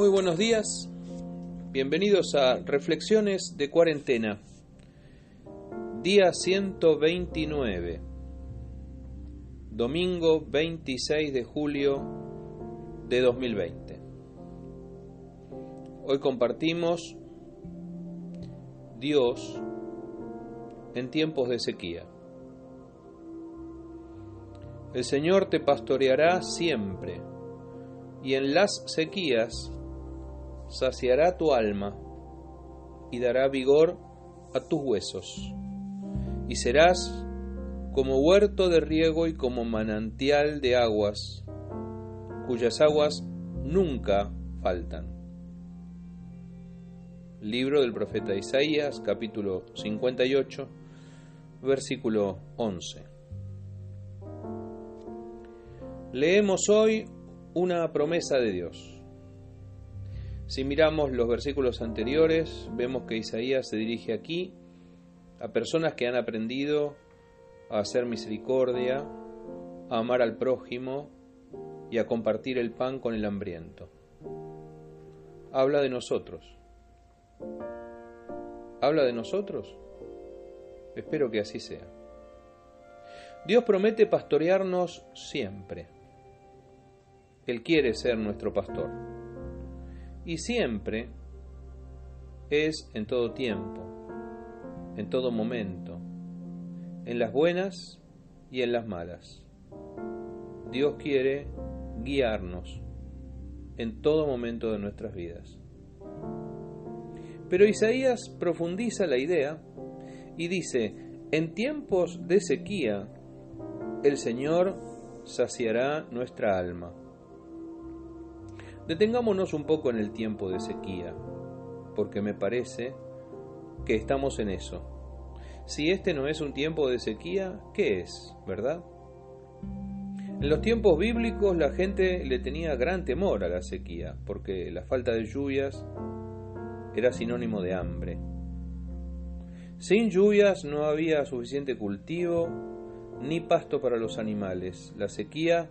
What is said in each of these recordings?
Muy buenos días, bienvenidos a Reflexiones de Cuarentena, día 129, domingo 26 de julio de 2020. Hoy compartimos Dios en tiempos de sequía. El Señor te pastoreará siempre, y en las sequías saciará tu alma y dará vigor a tus huesos, y serás como huerto de riego y como manantial de aguas, cuyas aguas nunca faltan. Libro del profeta Isaías, capítulo 58, versículo 11. Leemos hoy una promesa de Dios. Si miramos los versículos anteriores, vemos que Isaías se dirige aquí a personas que han aprendido a hacer misericordia, a amar al prójimo y a compartir el pan con el hambriento. Habla de nosotros. ¿Habla de nosotros? Espero que así sea. Dios promete pastorearnos siempre él quiere ser nuestro pastor. Y siempre es en todo tiempo, en todo momento, en las buenas y en las malas. Dios quiere guiarnos en todo momento de nuestras vidas. Pero Isaías profundiza la idea y dice, en tiempos de sequía, el Señor saciará nuestra alma. Detengámonos un poco en el tiempo de sequía, porque me parece que estamos en eso. Si este no es un tiempo de sequía, ¿qué es, verdad? En los tiempos bíblicos la gente le tenía gran temor a la sequía, porque la falta de lluvias era sinónimo de hambre. Sin lluvias no había suficiente cultivo ni pasto para los animales. La sequía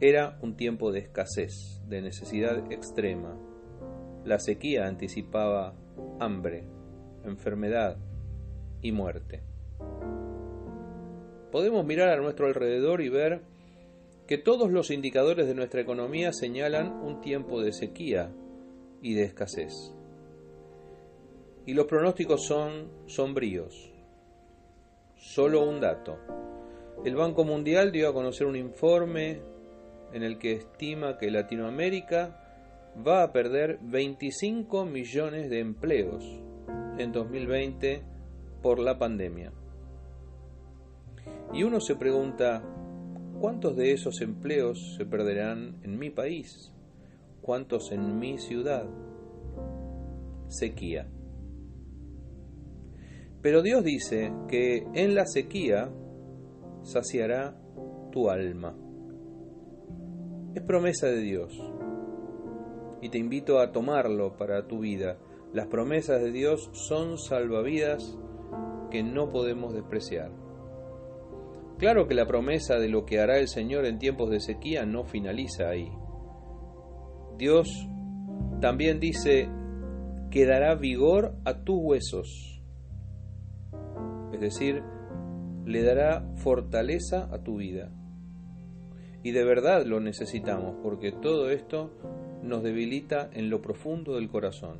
era un tiempo de escasez, de necesidad extrema. La sequía anticipaba hambre, enfermedad y muerte. Podemos mirar a nuestro alrededor y ver que todos los indicadores de nuestra economía señalan un tiempo de sequía y de escasez. Y los pronósticos son sombríos. Solo un dato. El Banco Mundial dio a conocer un informe en el que estima que Latinoamérica va a perder 25 millones de empleos en 2020 por la pandemia. Y uno se pregunta, ¿cuántos de esos empleos se perderán en mi país? ¿Cuántos en mi ciudad? Sequía. Pero Dios dice que en la sequía saciará tu alma es promesa de Dios. Y te invito a tomarlo para tu vida. Las promesas de Dios son salvavidas que no podemos despreciar. Claro que la promesa de lo que hará el Señor en tiempos de sequía no finaliza ahí. Dios también dice que dará vigor a tus huesos. Es decir, le dará fortaleza a tu vida. Y de verdad lo necesitamos, porque todo esto nos debilita en lo profundo del corazón.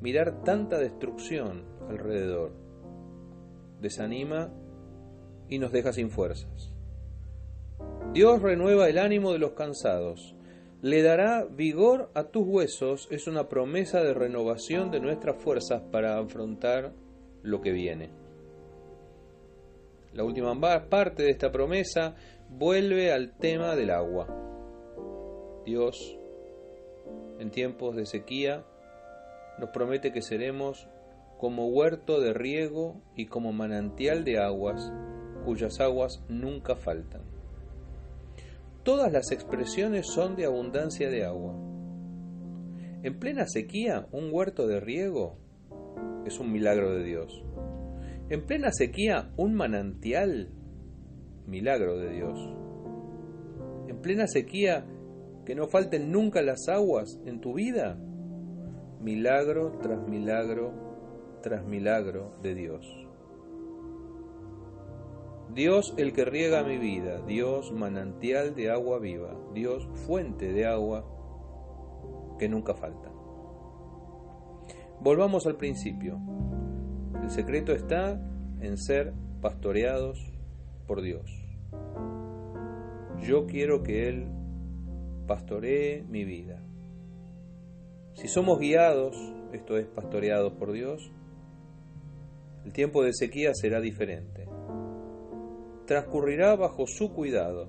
Mirar tanta destrucción alrededor desanima y nos deja sin fuerzas. Dios renueva el ánimo de los cansados, le dará vigor a tus huesos, es una promesa de renovación de nuestras fuerzas para afrontar lo que viene. La última parte de esta promesa vuelve al tema del agua. Dios, en tiempos de sequía, nos promete que seremos como huerto de riego y como manantial de aguas, cuyas aguas nunca faltan. Todas las expresiones son de abundancia de agua. En plena sequía, un huerto de riego es un milagro de Dios. En plena sequía, un manantial milagro de Dios. En plena sequía, que no falten nunca las aguas en tu vida, milagro tras milagro tras milagro de Dios. Dios el que riega mi vida, Dios manantial de agua viva, Dios fuente de agua que nunca falta. Volvamos al principio. El secreto está en ser pastoreados por Dios. Yo quiero que Él pastoree mi vida. Si somos guiados, esto es pastoreados por Dios, el tiempo de sequía será diferente transcurrirá bajo su cuidado.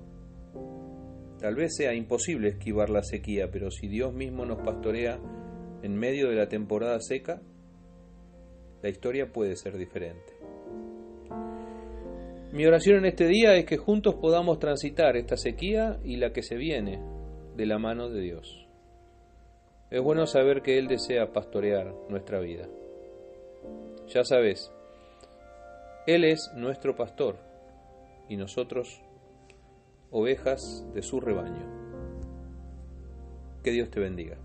Tal vez sea imposible esquivar la sequía, pero si Dios mismo nos pastorea en medio de la temporada seca, la historia puede ser diferente. Mi oración en este día es que juntos podamos transitar esta sequía y la que se viene de la mano de Dios. Es bueno saber que Él desea pastorear nuestra vida. Ya sabes, Él es nuestro pastor y nosotros ovejas de su rebaño. Que Dios te bendiga.